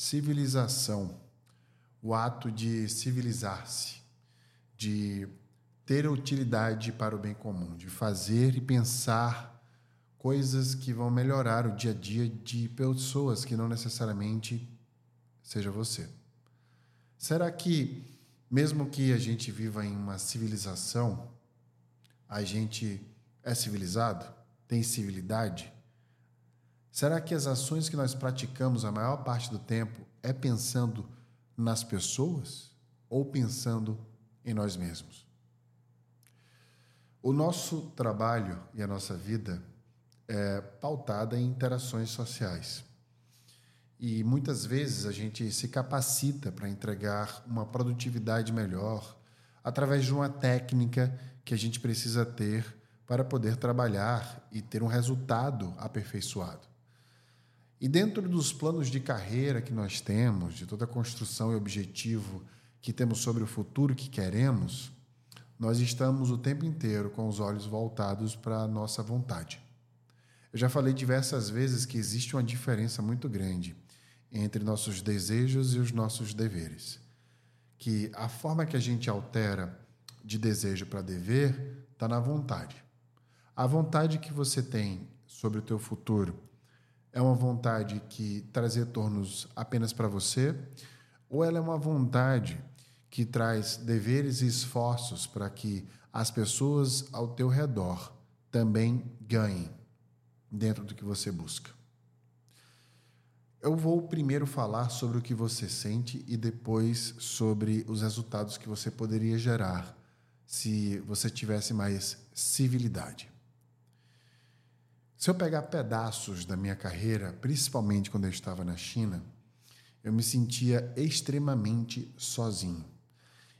civilização, o ato de civilizar-se, de ter utilidade para o bem comum, de fazer e pensar coisas que vão melhorar o dia a dia de pessoas que não necessariamente seja você. Será que, mesmo que a gente viva em uma civilização, a gente é civilizado? Tem civilidade? Será que as ações que nós praticamos a maior parte do tempo é pensando nas pessoas ou pensando em nós mesmos? O nosso trabalho e a nossa vida é pautada em interações sociais. E muitas vezes a gente se capacita para entregar uma produtividade melhor através de uma técnica que a gente precisa ter para poder trabalhar e ter um resultado aperfeiçoado. E dentro dos planos de carreira que nós temos, de toda a construção e objetivo que temos sobre o futuro que queremos, nós estamos o tempo inteiro com os olhos voltados para a nossa vontade. Eu já falei diversas vezes que existe uma diferença muito grande entre nossos desejos e os nossos deveres. Que a forma que a gente altera de desejo para dever está na vontade. A vontade que você tem sobre o teu futuro é uma vontade que traz retornos apenas para você ou ela é uma vontade que traz deveres e esforços para que as pessoas ao teu redor também ganhem dentro do que você busca. Eu vou primeiro falar sobre o que você sente e depois sobre os resultados que você poderia gerar se você tivesse mais civilidade. Se eu pegar pedaços da minha carreira, principalmente quando eu estava na China, eu me sentia extremamente sozinho.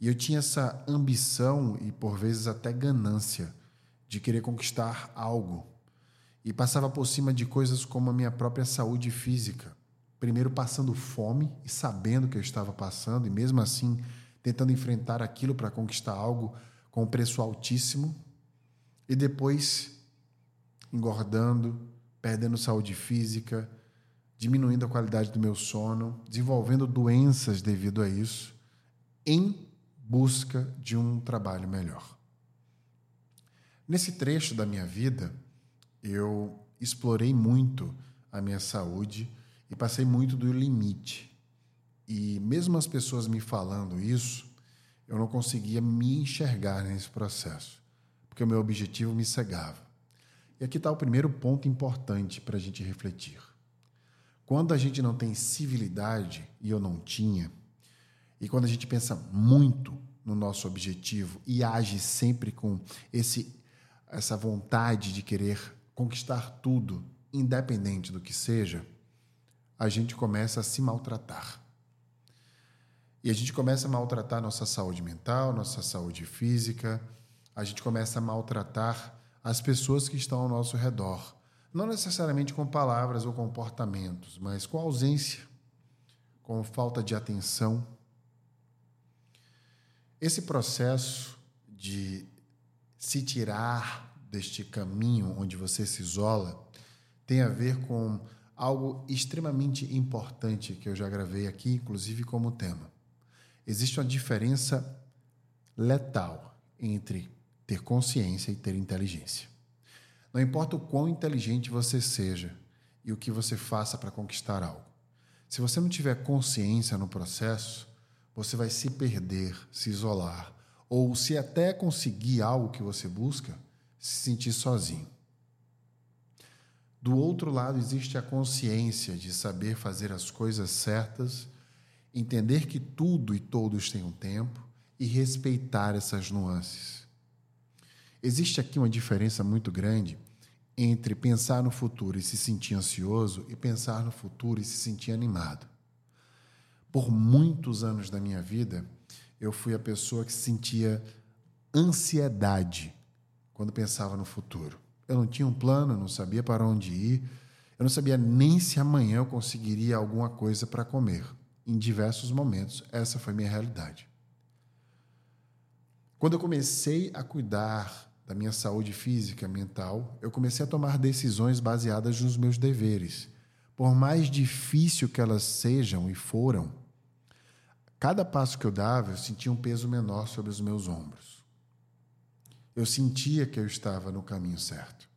E eu tinha essa ambição e por vezes até ganância de querer conquistar algo. E passava por cima de coisas como a minha própria saúde física. Primeiro passando fome e sabendo que eu estava passando, e mesmo assim tentando enfrentar aquilo para conquistar algo com um preço altíssimo. E depois engordando, perdendo saúde física, diminuindo a qualidade do meu sono, desenvolvendo doenças devido a isso, em busca de um trabalho melhor. Nesse trecho da minha vida, eu explorei muito a minha saúde e passei muito do limite. E mesmo as pessoas me falando isso, eu não conseguia me enxergar nesse processo, porque o meu objetivo me cegava. E aqui está o primeiro ponto importante para a gente refletir. Quando a gente não tem civilidade, e eu não tinha, e quando a gente pensa muito no nosso objetivo e age sempre com esse essa vontade de querer conquistar tudo, independente do que seja, a gente começa a se maltratar. E a gente começa a maltratar nossa saúde mental, nossa saúde física, a gente começa a maltratar as pessoas que estão ao nosso redor. Não necessariamente com palavras ou comportamentos, mas com ausência, com falta de atenção, esse processo de se tirar deste caminho onde você se isola tem a ver com algo extremamente importante que eu já gravei aqui, inclusive como tema. Existe uma diferença letal entre ter consciência e ter inteligência. Não importa o quão inteligente você seja e o que você faça para conquistar algo. Se você não tiver consciência no processo, você vai se perder, se isolar, ou se até conseguir algo que você busca, se sentir sozinho. Do outro lado, existe a consciência de saber fazer as coisas certas, entender que tudo e todos têm um tempo e respeitar essas nuances. Existe aqui uma diferença muito grande entre pensar no futuro e se sentir ansioso e pensar no futuro e se sentir animado. Por muitos anos da minha vida, eu fui a pessoa que sentia ansiedade quando pensava no futuro. Eu não tinha um plano, não sabia para onde ir, eu não sabia nem se amanhã eu conseguiria alguma coisa para comer. Em diversos momentos, essa foi minha realidade. Quando eu comecei a cuidar da minha saúde física, mental, eu comecei a tomar decisões baseadas nos meus deveres, por mais difícil que elas sejam e foram, cada passo que eu dava, eu sentia um peso menor sobre os meus ombros. Eu sentia que eu estava no caminho certo.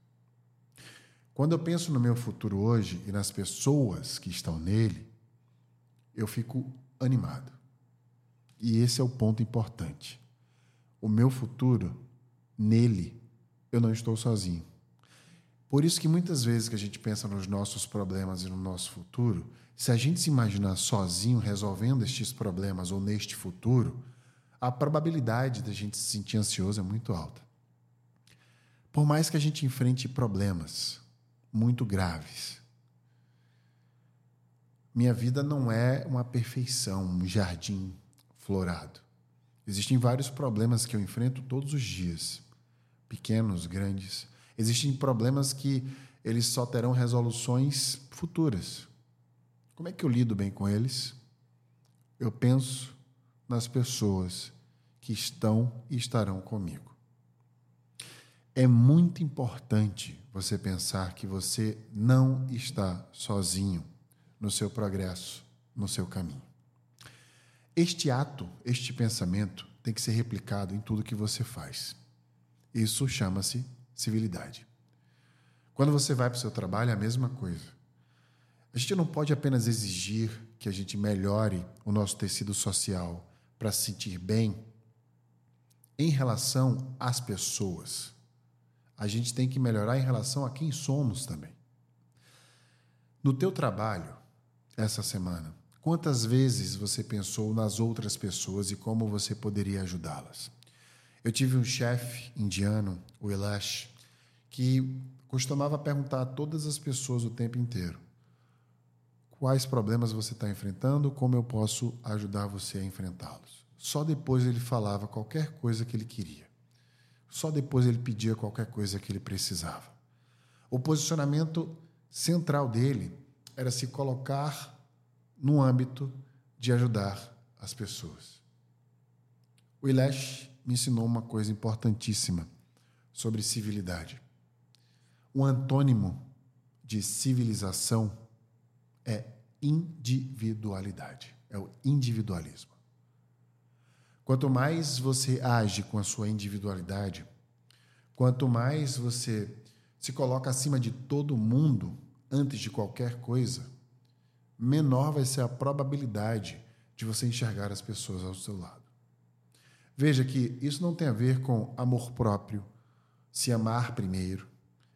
Quando eu penso no meu futuro hoje e nas pessoas que estão nele, eu fico animado. E esse é o ponto importante. O meu futuro, nele, eu não estou sozinho. Por isso que muitas vezes que a gente pensa nos nossos problemas e no nosso futuro, se a gente se imaginar sozinho resolvendo estes problemas ou neste futuro, a probabilidade da gente se sentir ansioso é muito alta. Por mais que a gente enfrente problemas muito graves, minha vida não é uma perfeição, um jardim florado. Existem vários problemas que eu enfrento todos os dias, pequenos, grandes Existem problemas que eles só terão resoluções futuras. Como é que eu lido bem com eles? Eu penso nas pessoas que estão e estarão comigo. É muito importante você pensar que você não está sozinho no seu progresso, no seu caminho. Este ato, este pensamento tem que ser replicado em tudo que você faz. Isso chama-se civilidade. Quando você vai para o seu trabalho, é a mesma coisa. A gente não pode apenas exigir que a gente melhore o nosso tecido social para se sentir bem em relação às pessoas. A gente tem que melhorar em relação a quem somos também. No teu trabalho, essa semana, quantas vezes você pensou nas outras pessoas e como você poderia ajudá-las? Eu tive um chefe indiano, o Elash, que costumava perguntar a todas as pessoas o tempo inteiro: quais problemas você está enfrentando, como eu posso ajudar você a enfrentá-los. Só depois ele falava qualquer coisa que ele queria. Só depois ele pedia qualquer coisa que ele precisava. O posicionamento central dele era se colocar no âmbito de ajudar as pessoas. O Ilash me ensinou uma coisa importantíssima sobre civilidade. O antônimo de civilização é individualidade, é o individualismo. Quanto mais você age com a sua individualidade, quanto mais você se coloca acima de todo mundo antes de qualquer coisa, menor vai ser a probabilidade de você enxergar as pessoas ao seu lado. Veja que isso não tem a ver com amor próprio, se amar primeiro.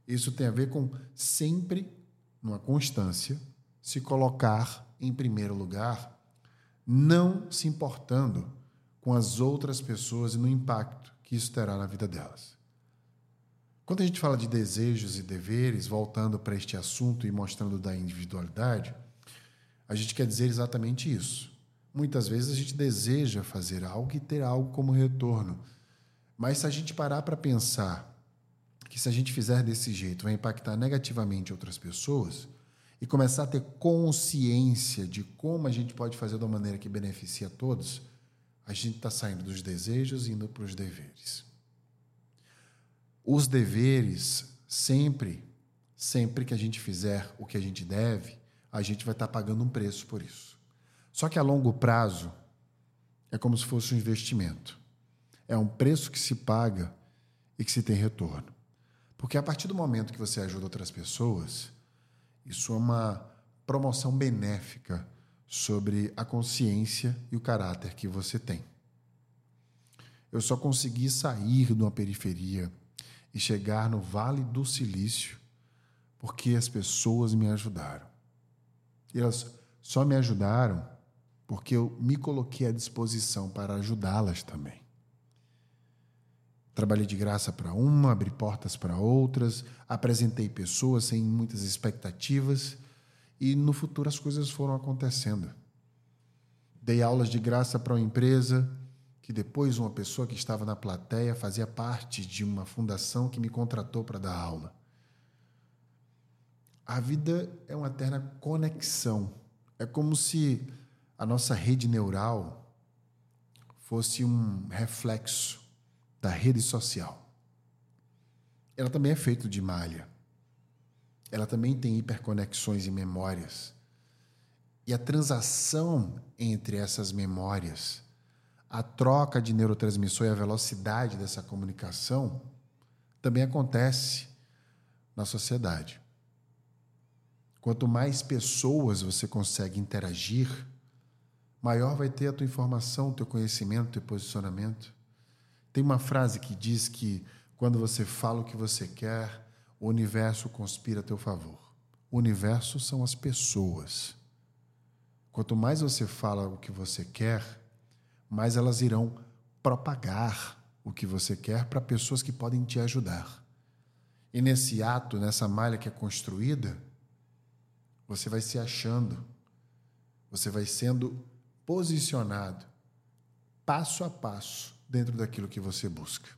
Isso tem a ver com sempre, numa constância, se colocar em primeiro lugar, não se importando com as outras pessoas e no impacto que isso terá na vida delas. Quando a gente fala de desejos e deveres, voltando para este assunto e mostrando da individualidade, a gente quer dizer exatamente isso. Muitas vezes a gente deseja fazer algo e ter algo como retorno. Mas se a gente parar para pensar que se a gente fizer desse jeito vai impactar negativamente outras pessoas e começar a ter consciência de como a gente pode fazer de uma maneira que beneficie a todos, a gente está saindo dos desejos e indo para os deveres. Os deveres, sempre, sempre que a gente fizer o que a gente deve, a gente vai estar tá pagando um preço por isso. Só que a longo prazo é como se fosse um investimento. É um preço que se paga e que se tem retorno. Porque a partir do momento que você ajuda outras pessoas, isso é uma promoção benéfica sobre a consciência e o caráter que você tem. Eu só consegui sair de uma periferia e chegar no Vale do Silício porque as pessoas me ajudaram. E elas só me ajudaram porque eu me coloquei à disposição para ajudá-las também. Trabalhei de graça para uma, abri portas para outras, apresentei pessoas sem muitas expectativas e no futuro as coisas foram acontecendo. Dei aulas de graça para uma empresa que depois uma pessoa que estava na plateia fazia parte de uma fundação que me contratou para dar aula. A vida é uma eterna conexão. É como se a nossa rede neural fosse um reflexo da rede social. Ela também é feita de malha. ela também tem hiperconexões e memórias. E a transação entre essas memórias, a troca de neurotransmissor e a velocidade dessa comunicação também acontece na sociedade. Quanto mais pessoas você consegue interagir, maior vai ter a tua informação, o teu conhecimento, o teu posicionamento. Tem uma frase que diz que quando você fala o que você quer, o universo conspira a teu favor. O universo são as pessoas. Quanto mais você fala o que você quer, mais elas irão propagar o que você quer para pessoas que podem te ajudar. E nesse ato, nessa malha que é construída, você vai se achando, você vai sendo posicionado passo a passo dentro daquilo que você busca.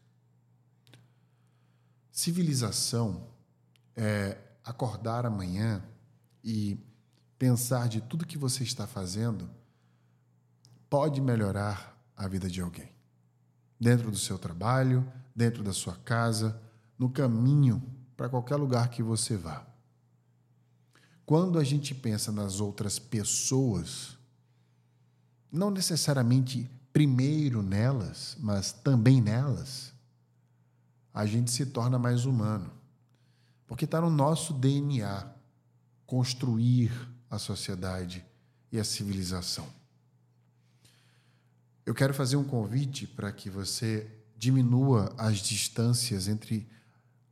Civilização é acordar amanhã e pensar de tudo que você está fazendo pode melhorar a vida de alguém. Dentro do seu trabalho, dentro da sua casa, no caminho para qualquer lugar que você vá. Quando a gente pensa nas outras pessoas, não necessariamente primeiro nelas, mas também nelas, a gente se torna mais humano. Porque está no nosso DNA construir a sociedade e a civilização. Eu quero fazer um convite para que você diminua as distâncias entre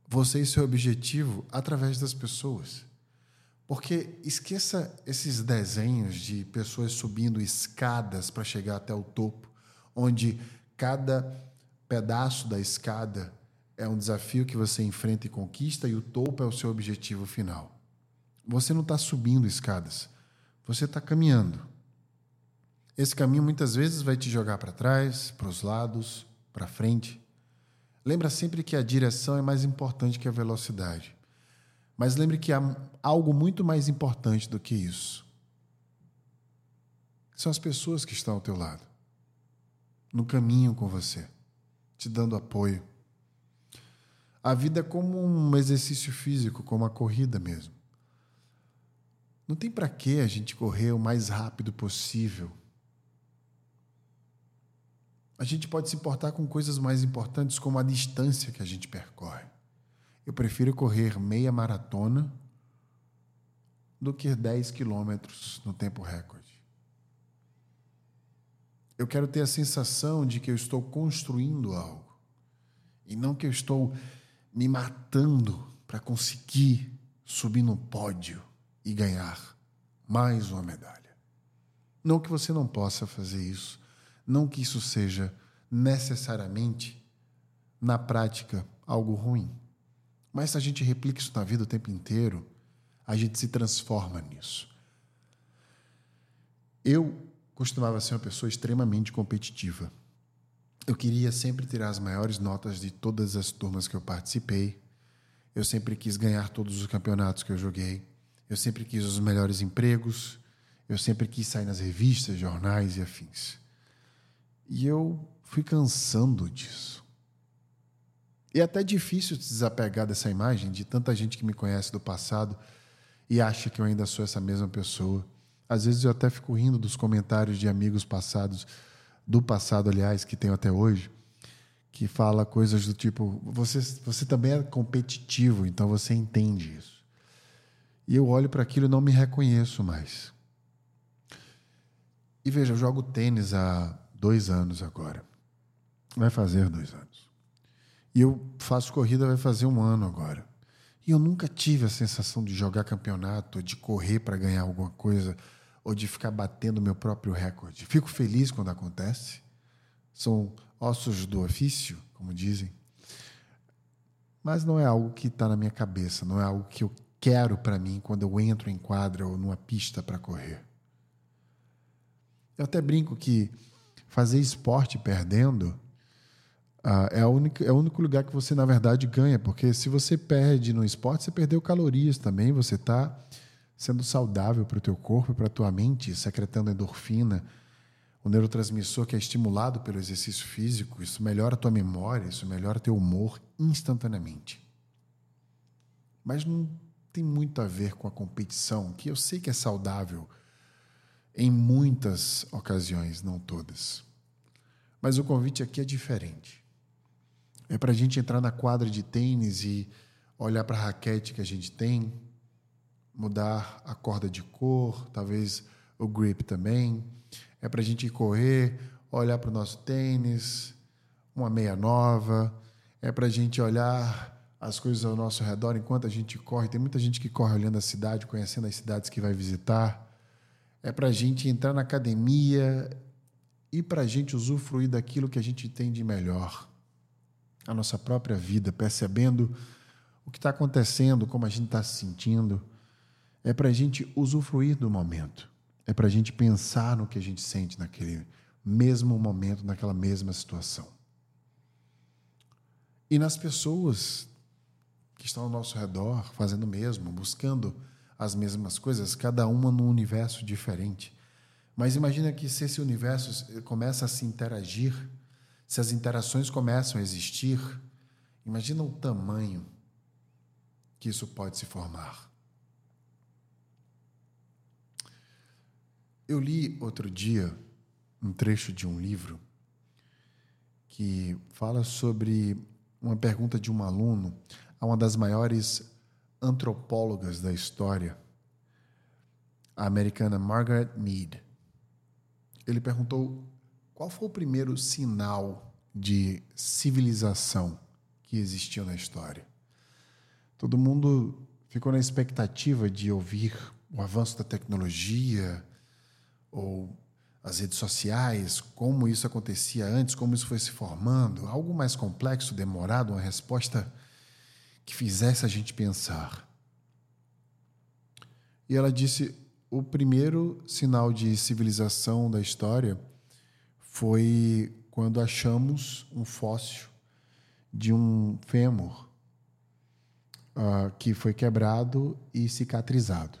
você e seu objetivo através das pessoas. Porque esqueça esses desenhos de pessoas subindo escadas para chegar até o topo, onde cada pedaço da escada é um desafio que você enfrenta e conquista e o topo é o seu objetivo final. Você não está subindo escadas, você está caminhando. Esse caminho muitas vezes vai te jogar para trás, para os lados, para frente. Lembra sempre que a direção é mais importante que a velocidade. Mas lembre que há algo muito mais importante do que isso. São as pessoas que estão ao teu lado, no caminho com você, te dando apoio. A vida é como um exercício físico, como a corrida mesmo. Não tem para que a gente correr o mais rápido possível. A gente pode se importar com coisas mais importantes, como a distância que a gente percorre. Eu prefiro correr meia maratona do que 10 quilômetros no tempo recorde. Eu quero ter a sensação de que eu estou construindo algo e não que eu estou me matando para conseguir subir no pódio e ganhar mais uma medalha. Não que você não possa fazer isso, não que isso seja necessariamente, na prática, algo ruim. Mas se a gente replica isso na vida o tempo inteiro, a gente se transforma nisso. Eu costumava ser uma pessoa extremamente competitiva. Eu queria sempre tirar as maiores notas de todas as turmas que eu participei. Eu sempre quis ganhar todos os campeonatos que eu joguei. Eu sempre quis os melhores empregos, eu sempre quis sair nas revistas, jornais e afins. E eu fui cansando disso. E é até difícil se desapegar dessa imagem de tanta gente que me conhece do passado e acha que eu ainda sou essa mesma pessoa. Às vezes eu até fico rindo dos comentários de amigos passados, do passado, aliás, que tenho até hoje, que fala coisas do tipo: você, você também é competitivo, então você entende isso. E eu olho para aquilo e não me reconheço mais. E veja, eu jogo tênis há dois anos agora. Vai fazer dois anos. E eu faço corrida, vai fazer um ano agora. E eu nunca tive a sensação de jogar campeonato, de correr para ganhar alguma coisa, ou de ficar batendo meu próprio recorde. Fico feliz quando acontece. São ossos do ofício, como dizem. Mas não é algo que está na minha cabeça, não é algo que eu quero para mim quando eu entro em quadra ou numa pista para correr. Eu até brinco que fazer esporte perdendo uh, é, única, é o único lugar que você, na verdade, ganha, porque se você perde no esporte, você perdeu calorias também, você está sendo saudável para o teu corpo, para a tua mente, secretando endorfina, o neurotransmissor que é estimulado pelo exercício físico, isso melhora a tua memória, isso melhora teu humor instantaneamente. Mas não tem muito a ver com a competição, que eu sei que é saudável em muitas ocasiões, não todas. Mas o convite aqui é diferente. É para a gente entrar na quadra de tênis e olhar para a raquete que a gente tem, mudar a corda de cor, talvez o grip também. É para a gente correr, olhar para o nosso tênis, uma meia nova. É para a gente olhar as coisas ao nosso redor enquanto a gente corre. Tem muita gente que corre olhando a cidade, conhecendo as cidades que vai visitar. É para a gente entrar na academia e para a gente usufruir daquilo que a gente tem de melhor. A nossa própria vida, percebendo o que está acontecendo, como a gente está se sentindo. É para a gente usufruir do momento. É para a gente pensar no que a gente sente naquele mesmo momento, naquela mesma situação. E nas pessoas que estão ao nosso redor fazendo o mesmo, buscando as mesmas coisas, cada uma num universo diferente. Mas imagina que se esse universo começa a se interagir, se as interações começam a existir, imagina o tamanho que isso pode se formar. Eu li outro dia um trecho de um livro que fala sobre uma pergunta de um aluno a uma das maiores antropólogas da história, a americana Margaret Mead. Ele perguntou qual foi o primeiro sinal de civilização que existiu na história. Todo mundo ficou na expectativa de ouvir o avanço da tecnologia ou as redes sociais, como isso acontecia antes, como isso foi se formando, algo mais complexo, demorado, uma resposta que fizesse a gente pensar. E ela disse: o primeiro sinal de civilização da história foi quando achamos um fóssil de um fêmur uh, que foi quebrado e cicatrizado.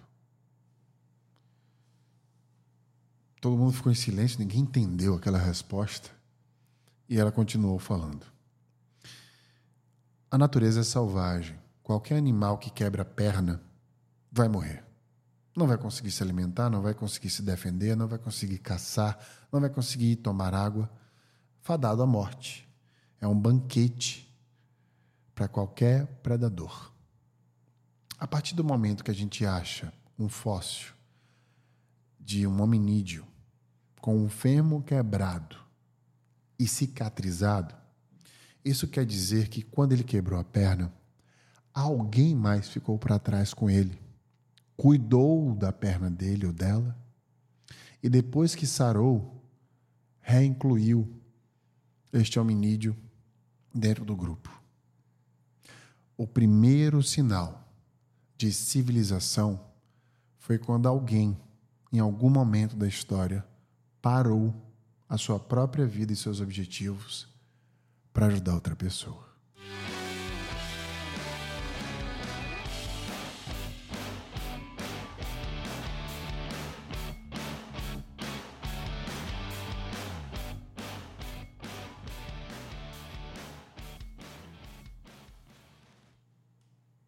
Todo mundo ficou em silêncio, ninguém entendeu aquela resposta. E ela continuou falando. A natureza é selvagem. Qualquer animal que quebra a perna vai morrer. Não vai conseguir se alimentar, não vai conseguir se defender, não vai conseguir caçar, não vai conseguir tomar água. Fadado à morte. É um banquete para qualquer predador. A partir do momento que a gente acha um fóssil de um hominídeo com um fêmur quebrado e cicatrizado, isso quer dizer que quando ele quebrou a perna, alguém mais ficou para trás com ele, cuidou da perna dele ou dela, e depois que sarou, reincluiu este hominídeo dentro do grupo. O primeiro sinal de civilização foi quando alguém, em algum momento da história, parou a sua própria vida e seus objetivos para ajudar outra pessoa.